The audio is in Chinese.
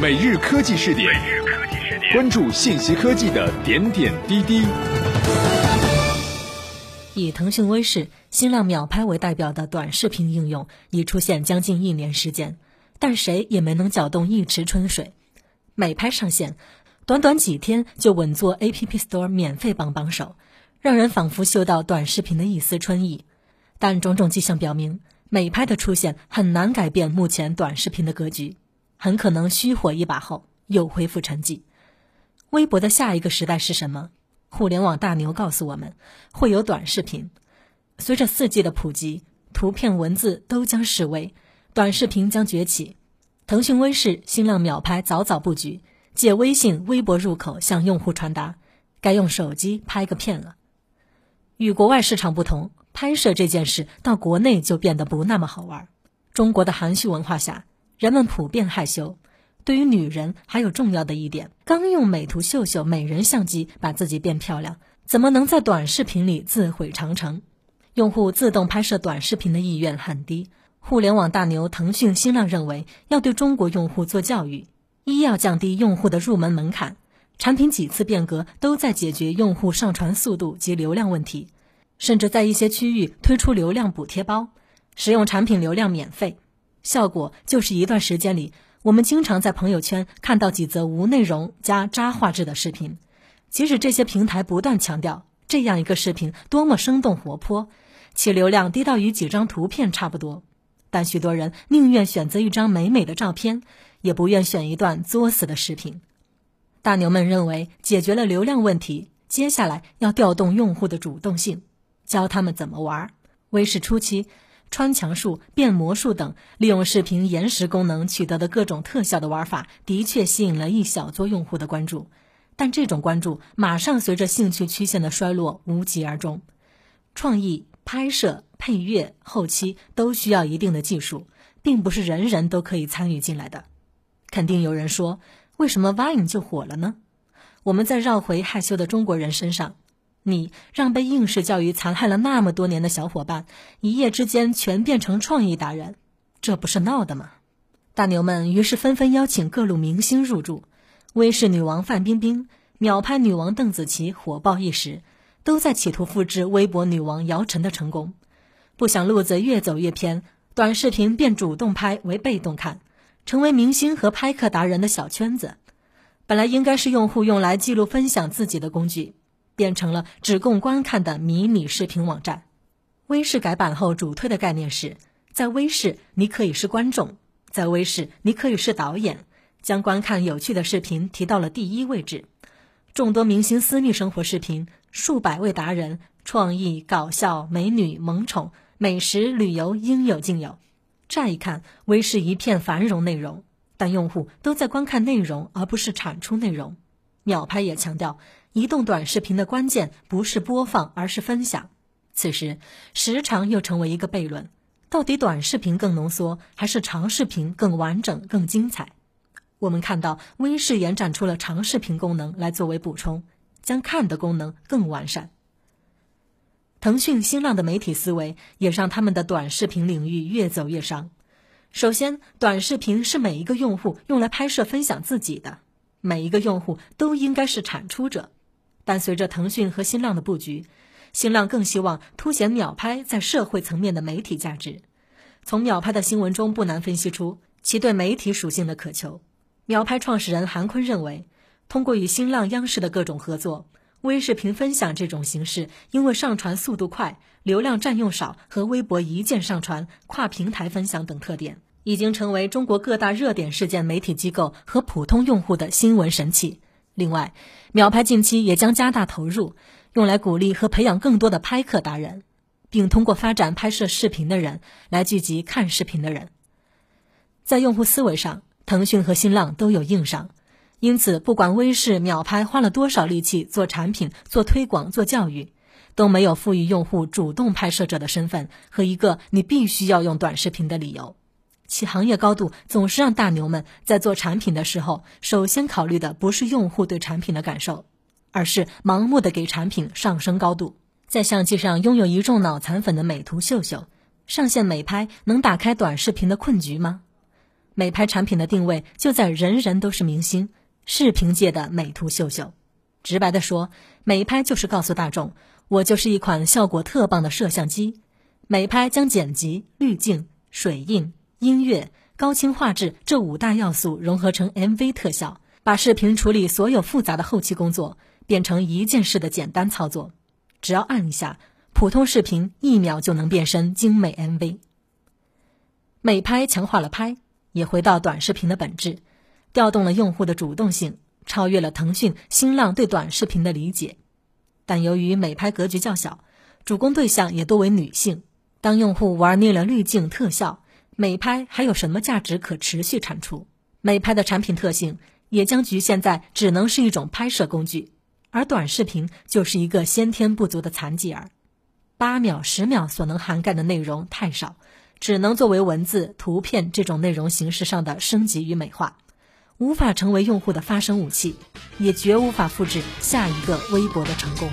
每日科技试点，关注信息科技的点点滴滴。以腾讯微视、新浪秒拍为代表的短视频应用已出现将近一年时间，但谁也没能搅动一池春水。美拍上线，短短几天就稳坐 App Store 免费榜榜首，让人仿佛嗅到短视频的一丝春意。但种种迹象表明，美拍的出现很难改变目前短视频的格局，很可能虚火一把后又恢复沉寂。微博的下一个时代是什么？互联网大牛告诉我们，会有短视频。随着四 G 的普及，图片、文字都将式微，短视频将崛起。腾讯微视、新浪秒拍早早布局，借微信、微博入口向用户传达，该用手机拍个片了。与国外市场不同，拍摄这件事到国内就变得不那么好玩。中国的含蓄文化下，人们普遍害羞。对于女人，还有重要的一点：刚用美图秀秀美人相机把自己变漂亮，怎么能在短视频里自毁长城？用户自动拍摄短视频的意愿很低。互联网大牛腾讯、新浪认为，要对中国用户做教育：一要降低用户的入门门槛，产品几次变革都在解决用户上传速度及流量问题，甚至在一些区域推出流量补贴包，使用产品流量免费，效果就是一段时间里，我们经常在朋友圈看到几则无内容加渣画质的视频，即使这些平台不断强调这样一个视频多么生动活泼，其流量低到与几张图片差不多。但许多人宁愿选择一张美美的照片，也不愿选一段作死的视频。大牛们认为解决了流量问题，接下来要调动用户的主动性，教他们怎么玩。微视初期，穿墙术、变魔术等利用视频延时功能取得的各种特效的玩法，的确吸引了一小撮用户的关注。但这种关注马上随着兴趣曲线的衰落无疾而终。创意拍摄。配乐、后期都需要一定的技术，并不是人人都可以参与进来的。肯定有人说，为什么 Vine 就火了呢？我们再绕回害羞的中国人身上，你让被应试教育残害了那么多年的小伙伴，一夜之间全变成创意达人，这不是闹的吗？大牛们于是纷纷邀请各路明星入驻，微视女王范冰冰、秒拍女王邓紫棋火爆一时，都在企图复制微博女王姚晨的成功。不想路子越走越偏，短视频变主动拍为被动看，成为明星和拍客达人的小圈子。本来应该是用户用来记录分享自己的工具，变成了只供观看的迷你视频网站。微视改版后主推的概念是，在微视你可以是观众，在微视你可以是导演，将观看有趣的视频提到了第一位置。众多明星私密生活视频，数百位达人，创意搞笑，美女萌宠。美食旅游应有尽有，乍一看，微视一片繁荣内容，但用户都在观看内容，而不是产出内容。秒拍也强调，移动短视频的关键不是播放，而是分享。此时，时长又成为一个悖论：到底短视频更浓缩，还是长视频更完整、更精彩？我们看到，微视延展出了长视频功能来作为补充，将看的功能更完善。腾讯、新浪的媒体思维也让他们的短视频领域越走越上。首先，短视频是每一个用户用来拍摄分享自己的，每一个用户都应该是产出者。但随着腾讯和新浪的布局，新浪更希望凸显秒拍在社会层面的媒体价值。从秒拍的新闻中不难分析出其对媒体属性的渴求。秒拍创始人韩坤认为，通过与新浪、央视的各种合作。微视频分享这种形式，因为上传速度快、流量占用少和微博一键上传、跨平台分享等特点，已经成为中国各大热点事件媒体机构和普通用户的新闻神器。另外，秒拍近期也将加大投入，用来鼓励和培养更多的拍客达人，并通过发展拍摄视频的人来聚集看视频的人。在用户思维上，腾讯和新浪都有硬伤。因此，不管微视、秒拍花了多少力气做产品、做推广、做教育，都没有赋予用户主动拍摄者的身份和一个你必须要用短视频的理由。其行业高度总是让大牛们在做产品的时候，首先考虑的不是用户对产品的感受，而是盲目的给产品上升高度。在相机上拥有一众脑残粉的美图秀秀，上线美拍能打开短视频的困局吗？美拍产品的定位就在人人都是明星，视频界的美图秀秀。直白的说，美拍就是告诉大众，我就是一款效果特棒的摄像机。美拍将剪辑、滤镜、水印、音乐、高清画质这五大要素融合成 MV 特效，把视频处理所有复杂的后期工作变成一件事的简单操作。只要按一下，普通视频一秒就能变身精美 MV。美拍强化了拍，也回到短视频的本质，调动了用户的主动性，超越了腾讯、新浪对短视频的理解。但由于美拍格局较小，主攻对象也多为女性，当用户玩腻了滤镜特效，美拍还有什么价值可持续产出？美拍的产品特性也将局限在只能是一种拍摄工具，而短视频就是一个先天不足的残疾儿，八秒、十秒所能涵盖的内容太少。只能作为文字、图片这种内容形式上的升级与美化，无法成为用户的发声武器，也绝无法复制下一个微博的成功。